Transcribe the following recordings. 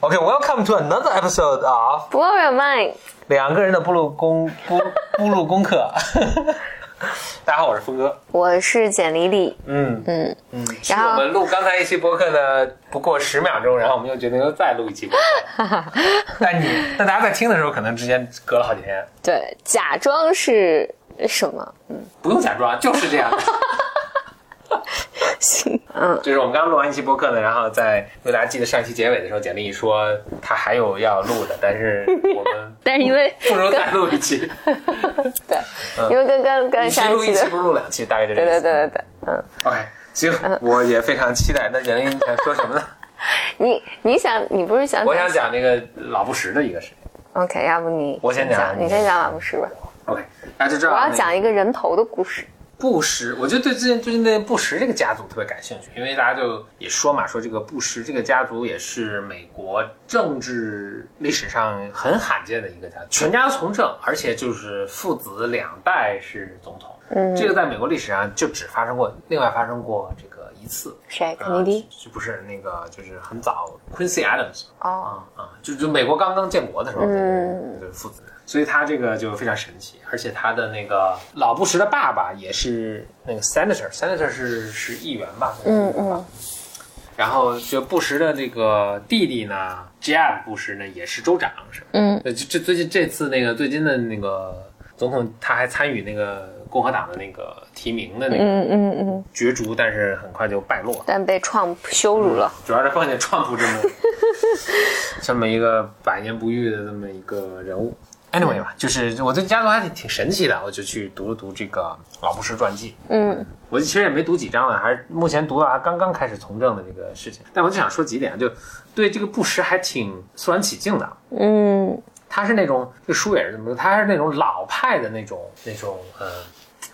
OK，welcome to another episode of Blow your mind，两个人的步入功步步入功课。大家好，我是峰哥。我是简丽丽。嗯嗯，嗯，然后我们录刚才一期播客呢不过十秒钟，然后我们又决定又再录一期播客。但你但大家在听的时候，可能之间隔了好几天，对，假装是什么？嗯不用假装，就是这样 的。行，嗯，就是我们刚刚录完一期播客呢，然后在如果大家记得上一期结尾的时候，简历说他还有要录的，但是 我们但是因为不如再录一期，对，因为跟跟跟一期上一期录一期，不如录两期，大概就这对个意思。对对对对，嗯，OK，行，我也非常期待。那简历你想说什么呢？你你想你不是想我想讲那个老布什的一个事情。OK，要不你我先讲讲，你先讲老布什吧。OK，大家就这样我要讲一个人头的故事。布什，我就对最近最近对布什这个家族特别感兴趣，因为大家就也说嘛，说这个布什这个家族也是美国政治历史上很罕见的一个家族，全家从政，而且就是父子两代是总统。嗯，这个在美国历史上就只发生过，另外发生过这个一次。谁？肯尼迪？就不是那个，就是很早，Quincy Adams 哦，啊啊，就就美国刚刚建国的时候，嗯对父子，所以他这个就非常神奇，而且他的那个老布什的爸爸也是那个 senator，senator 是是议员吧？嗯嗯，然后就布什的这个弟弟呢，Jeb 布什呢也是州长，是吧？嗯，对，这这最近这次那个最近的那个总统，他还参与那个共和党的那个提名的那个嗯嗯嗯，角逐，但是很快就败落了。但被 Trump 羞辱了。主要是碰见川普这么 这么一个百年不遇的这么一个人物。Anyway 吧，就是我对家族还挺挺神奇的，我就去读了读这个老布什传记。嗯我其实也没读几章了，还是目前读到他刚刚开始从政的这个事情。但我就想说几点，就对这个布什还挺肃然起敬的。嗯他是那种这书也是这么说，他是那种老派的那种那种呃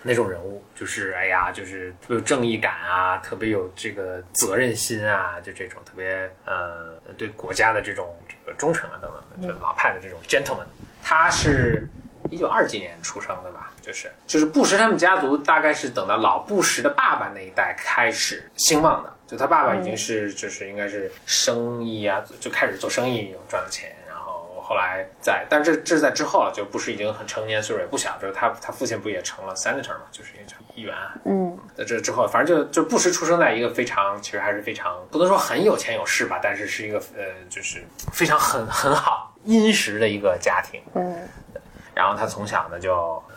那种人物，就是哎呀，就是特别有正义感啊，特别有这个责任心啊，就这种特别呃对国家的这种这个忠诚啊等等，就老派的这种 gentleman。他是一九二几年出生的吧？就是就是布什他们家族大概是等到老布什的爸爸那一代开始兴旺的，就他爸爸已经是就是应该是生意啊，就开始做生意赚了钱，后后来在，但是这这是在之后了，就布什已经很成年，岁数也不小，就是他他父亲不也成了 senator 嘛，就是也成议员啊。嗯在这之后，反正就就布什出生在一个非常，其实还是非常不能说很有钱有势吧，但是是一个呃，就是非常很很好殷实的一个家庭。嗯然后他从小呢就呃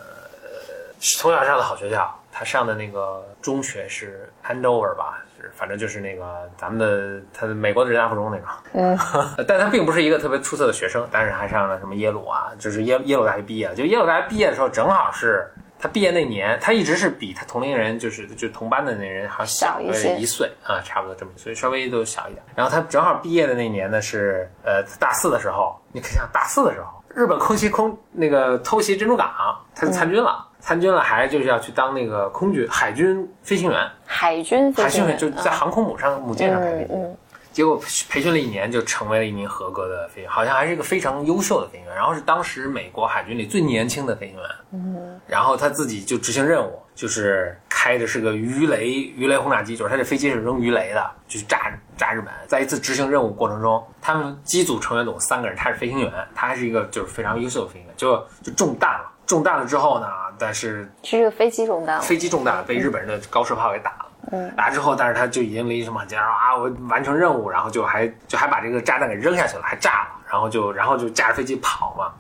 从小上的好学校，他上的那个中学是 Andover 吧，是反正就是那个咱们的他的美国的人大附中那个。嗯 但他并不是一个特别出色的学生，但是还上了什么耶鲁啊，就是耶耶鲁大学毕业了。就耶鲁大学毕业的时候，正好是他毕业那年，他一直是比他同龄人，就是就同班的那人还要小一些一岁啊，差不多这么，所以稍微都小一点。然后他正好毕业的那年呢是呃大四的时候，你可以想大四的时候，日本空袭空那个偷袭珍珠港，他就参军了。参军了，还就是要去当那个空军海军飞行员，海军飞海军行员就在航空母上母舰上开飞。嗯嗯结果培训了一年，就成为了一名合格的飞行员，好像还是一个非常优秀的飞行员。然后是当时美国海军里最年轻的飞行员。嗯然后他自己就执行任务，就是开的是个鱼雷鱼雷轰炸机，就是他这飞机是扔鱼雷的，就是炸炸日本。在一次执行任务过程中，他们机组成员总共三个人，他是飞行员，他还是一个就是非常优秀的飞行员，就就中弹了。中弹了之后呢，但是是这个飞机中弹了。飞机中弹，被日本人的高射炮给打了。嗯打之后，但是他就已经离什么很近，然后啊，我完成任务，然后就还就还把这个炸弹给扔下去了，还炸了，然后就然后就驾着飞机跑嘛，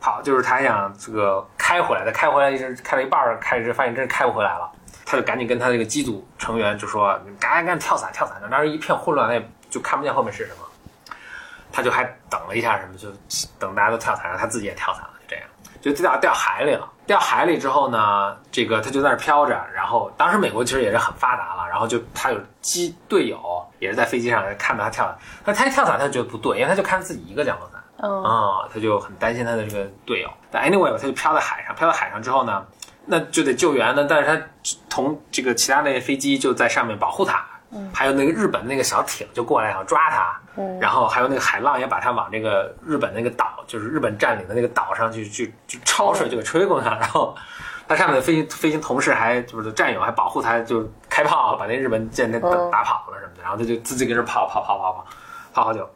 跑就是他想这个开回来的，开回来一直开了一半儿，开始发现真是开不回来了，他就赶紧跟他这个机组成员就说：“赶紧赶紧跳伞跳伞！”当时一片混乱，他也就看不见后面是什么，他就还等了一下，什么就等大家都跳伞，然后他自己也跳伞了，就掉掉海里了。掉海里之后呢，这个他就在那儿飘着。然后当时美国其实也是很发达了，然后就他有机队友也是在飞机上看到他跳伞，那他一跳伞他就觉得不对，因为他就看自己一个降落伞嗯啊、他就很担心他的这个队友。但 anyway 他就飘在海上，飘在海上之后呢，那就得救援呢。但是他同这个其他那些飞机就在上面保护他。还有那个日本那个小艇就过来想抓他，嗯。然后还有那个海浪也把他往这个日本那个岛，就是日本占领的那个岛上去去去抄水就给吹过去了，然后他上面的飞行飞行同事还就是战友还保护他，就开炮把那日本舰给打跑了什么的，然后他就自己跟着跑跑跑跑跑跑好久，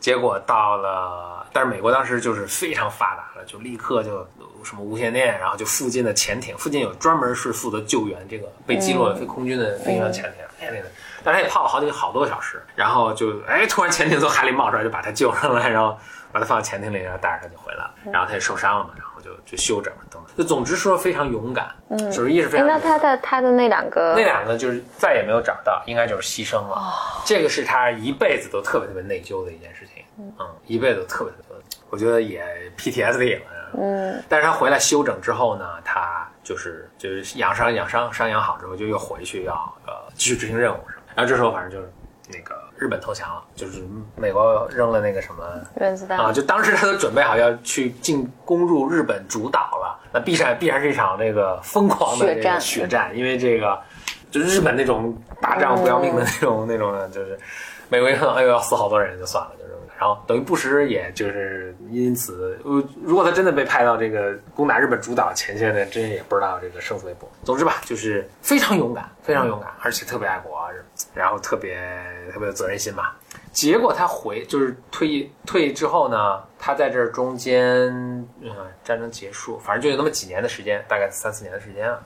结果到了，但是美国当时就是非常发达了，就立刻就什么无线电，然后就附近的潜艇，附近有专门是负责救援这个被击落的飞空军的飞行员潜艇，哎那个，但是他也泡了好几个好多个小时，然后就哎突然潜艇从海里冒出来，就把他救上来，然后把他放到潜艇里，然后带着他就回来了，然后他也受伤了嘛，然后就就休整等等，就总之说非常勇敢，嗯，就是一是非哎，常那他的他的那两个那两个就是再也没有找到，应该就是牺牲了。哦这个是他一辈子都特别特别内疚的一件事情，嗯，一辈子都特别特别，我觉得也 PTSD 了。嗯，但是他回来休整之后呢，他就是就是养伤养伤伤养好之后，就又回去要呃继续执行任务。然后这时候反正就是那个日本投降了，就是美国扔了那个什么原子弹啊，就当时他都准备好要去进攻入日本主岛了，那必然必然是一场这个疯狂的这个血战血战，因为这个就是日本那种打仗不要命的那种、那种的，就是美国一看，哎呦要死好多人就算了，就这么。然后等于布什也就是因此，呃，如果他真的被派到这个攻打日本主岛前线呢，真也不知道这个生死未卜。总之吧，就是非常勇敢，非常勇敢，而且特别爱国，然后特别特别有责任心嘛。结果他回就是退役退役之后呢，他在这中间，嗯，战争结束，反正就有那么几年的时间，大概三四年的时间啊。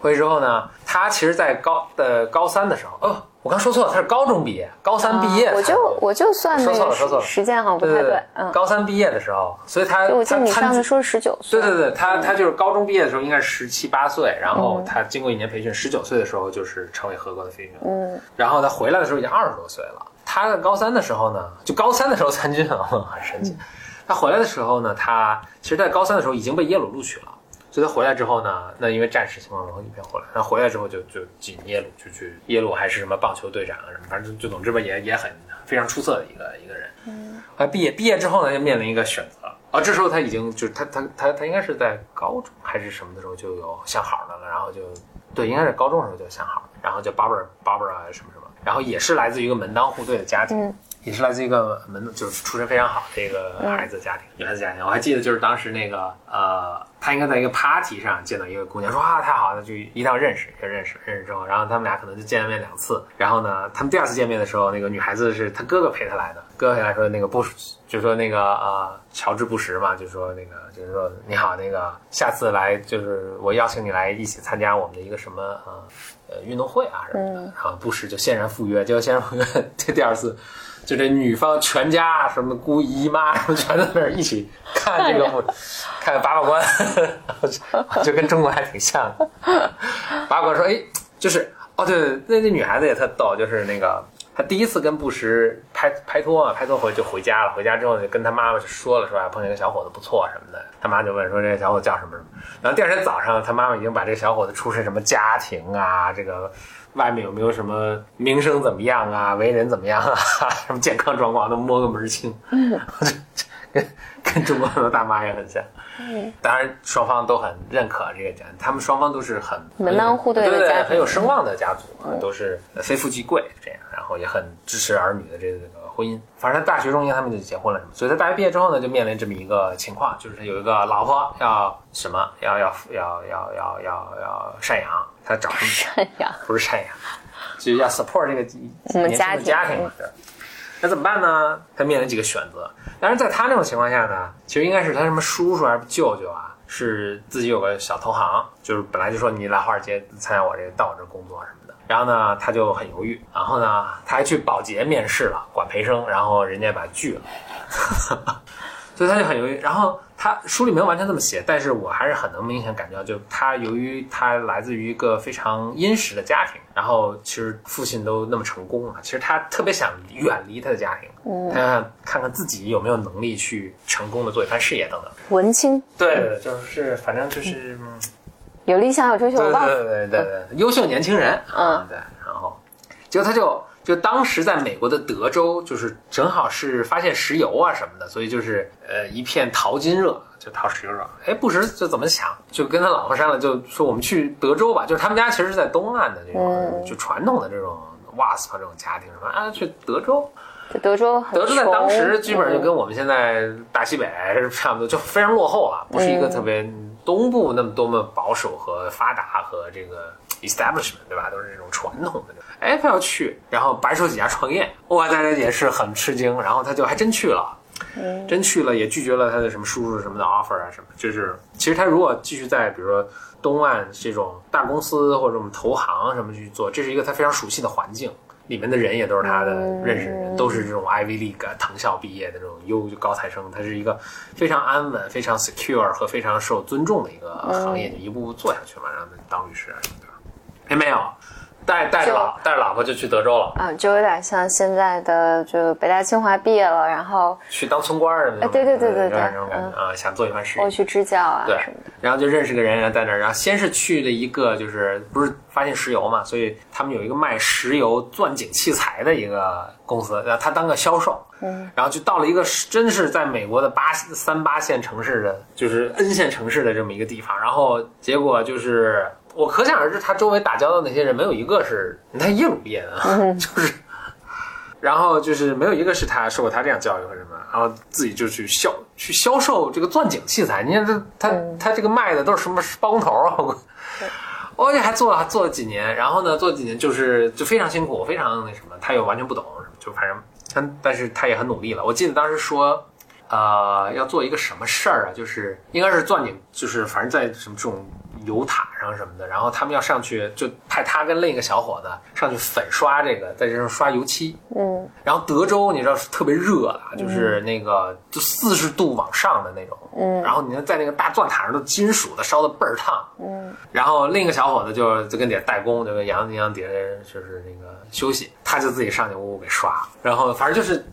回去之后呢，他其实，在高的高三的时候，哦，我刚说错了，他是高中毕业，高三毕业我就我就算那说错了个说错了时间好像不太对，嗯，高三毕业的时候，所以他我记得你上次说是十九岁，对对对，他他就是高中毕业的时候应该是十七八岁，然后他经过一年培训，十九岁的时候就是成为合格的飞行员。嗯，然后他回来的时候已经二十多岁了。他在高三的时候呢，就高三的时候参军啊，很神奇。他回来的时候呢，他其实在高三的时候已经被耶鲁录取了，所以他回来之后呢，那因为战时情况，然后一边回来，他回来之后就就进耶鲁，就去耶鲁还是什么棒球队长啊什么，反正就就总之吧，也也很非常出色的一个一个人。嗯，他毕业毕业之后呢，就面临一个选择。啊，这时候他已经就是他他他他应该是在高中还是什么的时候就有相好的了，然后就对，应该是高中的时候就相好，然后就 Barbara Barbara 什么什么，然后也是来自于一个门当户对的家庭，嗯也是来自一个门就是出身非常好的一个孩子家庭，女孩子家庭。我还记得就是当时那个呃，他应该在一个 party 上见到一个姑娘，说啊太好了，就一定要认识，就认识，认识之后，然后他们俩可能就见了面两次，然后呢，他们第二次见面的时候，那个女孩子是他哥哥陪她来的，哥哥陪她来说那个布什，就说那个呃乔治布什嘛，就说那个就是说你好，那个下次来就是我邀请你来一起参加我们的一个什么呃呃运动会啊什么的，然后布什就欣然赴约，结果欣然赴约，这 第二次。就这女方全家什么姑姨妈什么全在那儿一起看这个幕，看把把关，就就跟中国还挺像的。八卦关说，哎，就是哦，对对，那那女孩子也特逗，就是那个他第一次跟布什拍拍拖啊，拍拖回就回家了，回家之后就跟他妈妈说了，说啊碰见个小伙子不错什么的，他妈就问说这个小伙子叫什么？什么，然后第二天早上他妈妈已经把这个小伙子出身什么家庭啊，这个。外面有没有什么名声怎么样啊，为人怎么样啊，什么健康状况都摸个门儿清，跟 跟中国很多大妈也很像。嗯当然双方都很认可这个家，他们双方都是很门当户对的对对很有声望的家族，都是非富即贵这样，然后也很支持儿女的这个婚姻。反正大学中间他们就结婚了什么，所以他大学毕业之后呢，就面临这么一个情况，就是有一个老婆要什么，要要要要要要要赡养，他找什么赡养，不是赡养，就是要 support 这个我们年轻的家庭家庭那怎么办呢？他面临几个选择。但是在他那种情况下呢，其实应该是他什么叔叔还是舅舅啊，是自己有个小投行，就是本来就说你来华尔街参加我这个到我这工作什么的。然后呢，他就很犹豫，然后呢，他还去保洁面试了，管培生，然后人家把拒了。所以他就很犹豫。然后他书里没有完全这么写，但是我还是很能明显感觉到，就他由于他来自于一个非常殷实的家庭，然后其实父亲都那么成功了，其实他特别想远离他的家庭，嗯看看自己有没有能力去成功的做一番事业等等。文青对对，对就是反正就是。嗯有理想有追求对对对对对，优秀年轻人，嗯对，然后结果他就就当时在美国的德州，就是正好是发现石油啊什么的，所以就是呃一片淘金热，就淘石油热。哎，布什就怎么想，就跟他老婆商量，就说我们去德州吧，就是他们家其实是在东岸的这种，就传统的这种 WASP 这种家庭，什么啊去德州，德州德州在当时基本上就跟嗯我们现在大西北差不多，就非常落后了，不是一个特别东部那么多么保守和发达和这个 establishment，对吧？都是这种传统的。哎，他要去，然后白手起家创业，哇，大家也是很吃惊。然后他就还真去了，真去了，也拒绝了他的什么叔叔什么的 offer 啊什么。就是其实他如果继续在比如说东岸这种大公司或者我们投行什么去做，这是一个他非常熟悉的环境。里面的人也都是他的认识人，都是这种 Ivy League 藤校毕业的这种优高材生，他是一个非常安稳、非常 secure 和非常受尊重的一个行业，就一步步做下去嘛，让他当律师啊什么的。哎，没有，带带着老带着老婆就去德州了，啊，就有点像现在的，就北大清华毕业了，然后去当村官儿的那种，哎对对对对对那种感觉啊，想做一番事业我。去支教啊对然后就认识个人，然后在那儿，然后先是去了一个，就是不是发现石油嘛，所以他们有一个卖石油钻井器材的一个公司，然后他当个销售，嗯，然后就到了一个真是在美国的八三八线城市的，就是 N 线城市的这么一个地方，然后结果就是我可想而知，他周围打交道那些人没有一个是，他耶鲁毕业的，就是。然后就是没有一个是他受过他这样教育和什么，然后自己就去销去销售这个钻井器材。你看他他他这个卖的都是什么包工头啊？我我也还做了做了几年，然后呢做几年就是就非常辛苦，非常那什么，他又完全不懂，就反正但但是他也很努力了。我记得当时说。呃，要做一个什么事儿啊？就是应该是钻井，就是反正在什么这种油塔上什么的，然后他们要上去，就派他跟另一个小伙子上去粉刷这个，在这上刷油漆。嗯，然后德州你知道是特别热的，就是那个就四十度往上的那种。嗯，然后你看在那个大钻塔上都金属的，烧的倍儿烫。嗯，然后另一个小伙子就就跟底下代工，就跟杨洋底下人就是那个休息，他就自己上去屋给刷，然后反正就是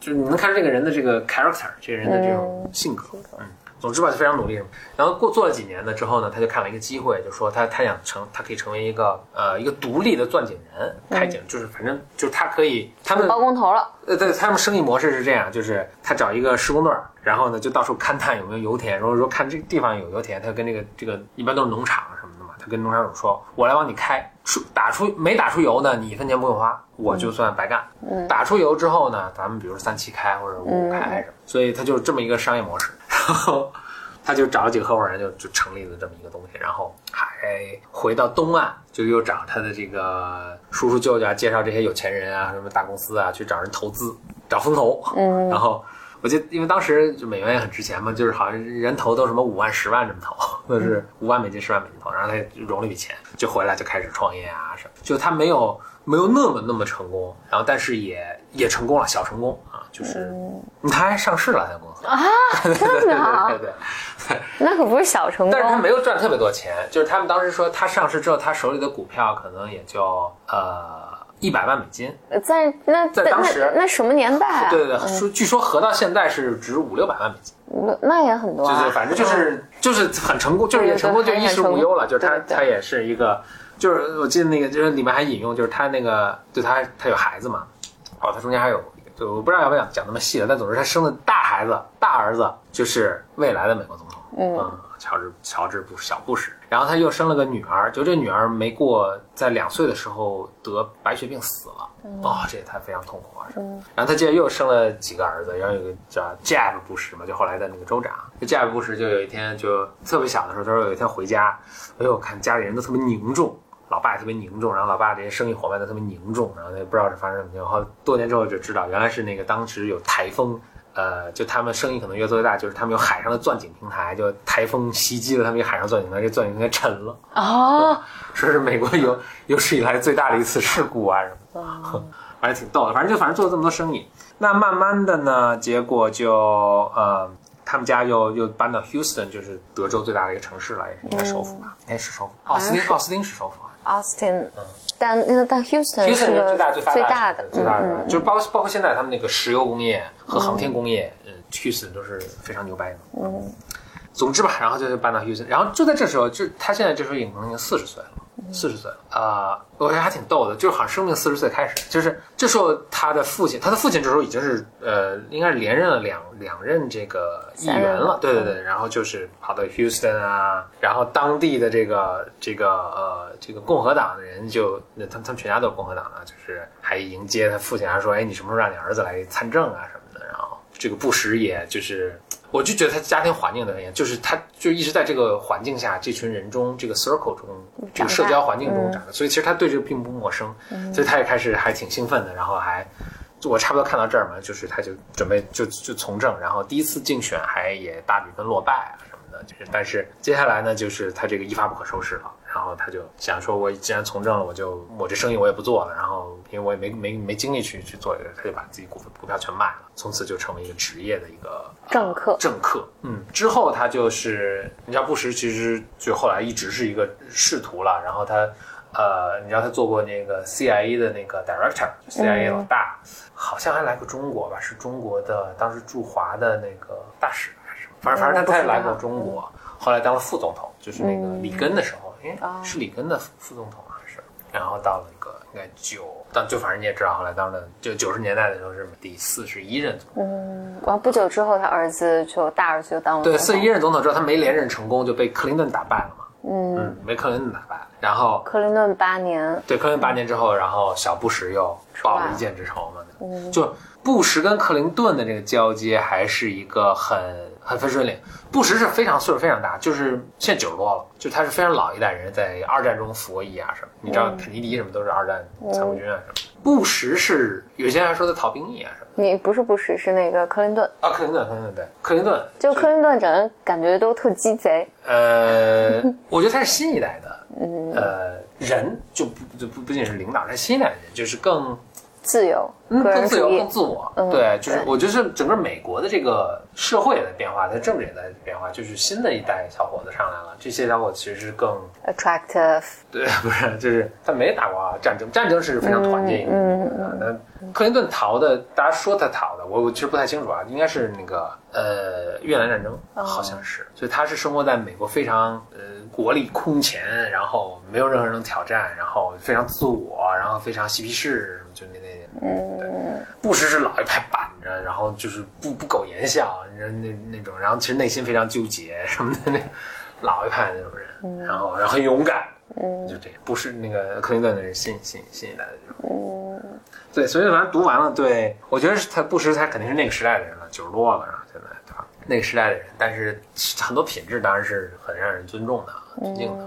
就是你能看出这个人的这个 character，这个人的这种性格。嗯。总之吧，就非常努力。然后过做了几年呢之后呢，他就看了一个机会，就说他他想成，他可以成为一个呃一个独立的钻井人，开井，就是反正就是他可以，他们包工头了，呃，对，他们生意模式是这样，就是他找一个施工队儿，然后呢就到处勘探有没有油田，如果说看这个地方有油田，他就跟这个这个一般都是农场什么的嘛，他跟农场主说，我来帮你开，出打出没打出油呢，你一分钱不用花，我就算白干。嗯。打出油之后呢，咱们比如三七开或者五五开什么，所以他就是这么一个商业模式，然后。他就找了几个合伙人就，就成立了这么一个东西，然后还回到东岸，就又找他的这个叔叔舅舅啊，介绍这些有钱人啊，什么大公司啊，去找人投资，找风投。嗯，然后我记得，因为当时就美元也很值钱嘛，就是好像人投都什么五万、十万这么投，那是五万美金、十万美金投，然后他融了一笔钱，就回来就开始创业啊什么，就他没有没有那么那么成功，然后但是也也成功了，小成功啊，就是他还上市了，他公司啊，这么好对对对。那可不是小成功但。是他没有赚特别多钱，就是他们当时说他上市之后，他手里的股票可能也就呃一百万美金。在那在当时那那什么年代啊？对对对，说据说合到现在是值五六百万美金，那，那也很多啊。对对反正就是就是很成功，就是也成功，就对对对衣食无忧了。就是他对对对他也是一个，就是我记得那个就是里面还引用，就是他那个对他他有孩子嘛，哦，他中间还有。就我不知道要不要讲讲那么细了，但总之他生的大孩子、大儿子就是未来的美国总统，嗯，乔治乔治布小布什。然后他又生了个女儿，就这女儿没过在两岁的时候得白血病死了，哦，这也太非常痛苦了。然后他接着又生了几个儿子，然后有个叫 Jeb 布什嘛，就后来的那个州长。这 Jeb 布什就有一天就特别小的时候，他说有一天回家，哎呦，看家里人都特别凝重。老爸也特别凝重，然后老爸这些生意伙伴都特别凝重，然后他也不知道是发生什么情况。后多年之后就知道，原来是那个当时有台风，呃，就他们生意可能越做越大，就是他们有海上的钻井平台，就台风袭击了他们一个海上钻井平台，这钻井平台沉了，哦，说是美国有有史以来最大的一次事故啊什么的，反正挺逗的。反正就反正做了这么多生意，那慢慢的呢，结果就呃。他们家又又搬到 Houston，就是德州最大的一个城市了，也是应该首府吧？哎，是首府。奥斯汀，奥斯汀是首府啊。Austin，但那个但 Houston 是最大最发最大的，最大的，嗯嗯就是包包括现在他们那个石油工业和航天工业，嗯，Houston 都是非常牛掰的。嗯，总之吧，然后就搬到 Houston，然后就在这时候，就他现在这时候已经已经四十岁了。四十岁了。啊、我觉得还挺逗的，就是好像生命四十岁开始，就是这时候他的父亲，他的父亲这时候已经是呃，应该是连任了两两任这个议员了，对对对，然后就是跑到 Houston 啊，然后当地的这个这个呃这个共和党的人就，那他们他们全家都是共和党的，就是还迎接他父亲，还说，哎，你什么时候让你儿子来参政啊什么的，然后这个布什也就是我就觉得他家庭环境的原因，就是他就一直在这个环境下，这群人中，这个 circle 中，这个社交环境中长的，所以其实他对这个并不陌生，所以他也开始还挺兴奋的，然后还。就我差不多看到这儿嘛，就是他就准备就就从政，然后第一次竞选还也大比分落败啊什么的，就是但是接下来呢，就是他这个一发不可收拾了，然后他就想说，我既然从政了，我就我这生意我也不做了，然后因为我也没没没精力去去做这个，他就把自己股份股票全卖了，从此就成为一个职业的一个政客。政客，嗯，之后他就是你知道布什其实就后来一直是一个仕途了，然后他。呃，你知道他做过那个 CIA 的那个 director，CIA 老大，好像还来过中国吧？是中国的当时驻华的那个大使还是什么？反正反正他他也来过中国，后来当了副总统，就是那个里根的时候，哎，是里根的副总统还是？然后到了一个应该九，但就反正你也知道，后来当了就九十年代的时候是第四十一任总统。嗯，完不久之后，他儿子就大儿子就当了对四十一任总统之后，他没连任成功，就被克林顿打败了嘛。嗯，没克林顿打败。然后克林顿八年，对克林顿八年之后，然后小布什又报了一箭之仇嘛。就布什跟克林顿的这个交接还是一个很很分水岭。布什是非常岁数非常大，就是现在九十多了，就他是非常老一代人，在二战中服过役啊什么。你知道肯尼迪什么都是二战参谋军啊什么。布什是有些人还说他逃兵役啊什么。你不是布什，是那个克林顿啊，克林顿，克林顿对，克林顿就克林顿，整个感觉都特鸡贼。呃，我觉得他是新一代的。呃，人就不就不不仅是领导，他新一代的人就是更自由，嗯，更自由，更自我。对，就是我觉得整个美国的这个社会也在变化，它政治也在变化，就是新的一代小伙子上来了，这些小伙子其实是更 attractive。对，不是，就是他没打过战争，战争是非常团结。嗯嗯。那克林顿逃的，大家说他逃的，我我其实不太清楚啊，应该是那个呃越南战争，好像是，所以他是生活在美国非常呃。国力空前，然后没有任何人能挑战，然后非常自我，然后非常嬉皮士，就那那嗯，对，布什是老一派板着，然后就是不不苟言笑，你知道那那种，然后其实内心非常纠结什么的那老一派那种人，然后然后很勇敢，嗯，就这样，不是那个克林顿的是新新新一代的这种，嗯，对，所以反正读完了，对我觉得他布什他肯定是那个时代的人了，九十多了，然后现在对吧？那个时代的人，但是很多品质当然是很让人尊重的。尊敬的，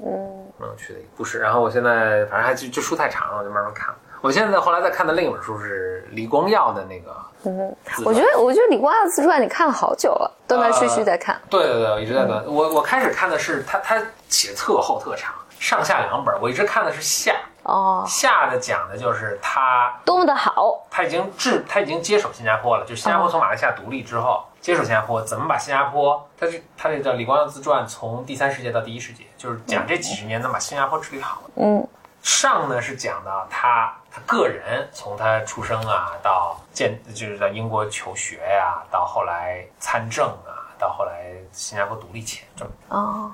嗯嗯，蛮有趣的一个故事。然后我现在反正还就就书太长了，我就慢慢看。我现在后来在看的另一本书是李光耀的那个，嗯，我觉得我觉得李光耀自传你看了好久了，断断续续在看。对对对，我一直在看。我我开始看的是他他写特厚特长，上下两本。我一直看的是下哦，下的讲的就是他多么的好，他已经治他已经接手新加坡了，就新加坡从马来西亚独立之后。接手新加坡，怎么把新加坡？他这他这叫李光耀自传，从第三世界到第一世界，就是讲这几十年能把新加坡治理好。嗯，上呢是讲到他他个人，从他出生啊到建，就是在英国求学呀，到后来参政啊，到后来新加坡独立前，这么哦。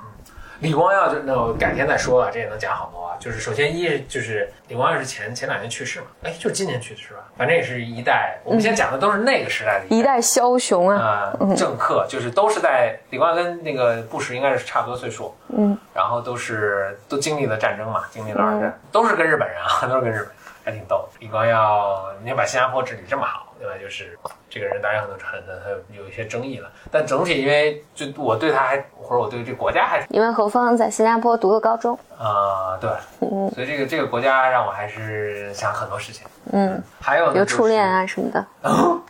李光耀就那我改天再说吧，这也能讲好多啊。就是首先一就是李光耀是前前两年去世嘛，哎，就是今年去世是吧？反正也是一代。我们现在讲的都是那个时代的一代枭雄啊，政客，就是都是在李光耀跟那个布什应该是差不多岁数，嗯，然后都是都经历了战争嘛，经历了二战，都是跟日本人啊，都是跟日本，还挺逗。李光耀，你把新加坡治理这么好。另外就是这个人，当然很多很很有一些争议了。但整体，因为就我对他还或者我对这个国家还，因为何峰在新加坡读了高中啊，对，嗯，所以这个这个国家让我还是想很多事情。嗯，还有有初恋啊什么的。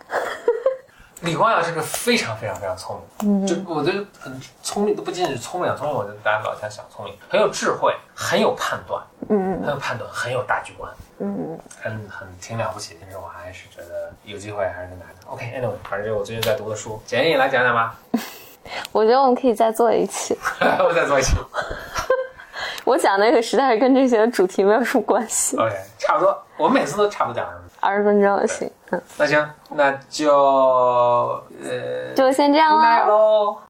李光耀是个非常非常非常聪明，嗯就我觉得很聪明，都不仅仅是聪明，聪明我觉得大家老想想聪明，很有智慧，很有判断，嗯嗯，很有判断，很有大局观，嗯嗯，很很挺了不起。其实我还是觉得有机会还是跟大家。OK，Anyway，反正就我最近在读的书，简易来讲讲吧。我觉得我们可以再做一期，我再做一期。我讲那个实在是跟这些主题没有什么关系。OK，差不多，我们每次都差不多讲什么。二十分钟行，嗯，那行，那就呃，就先这样喽。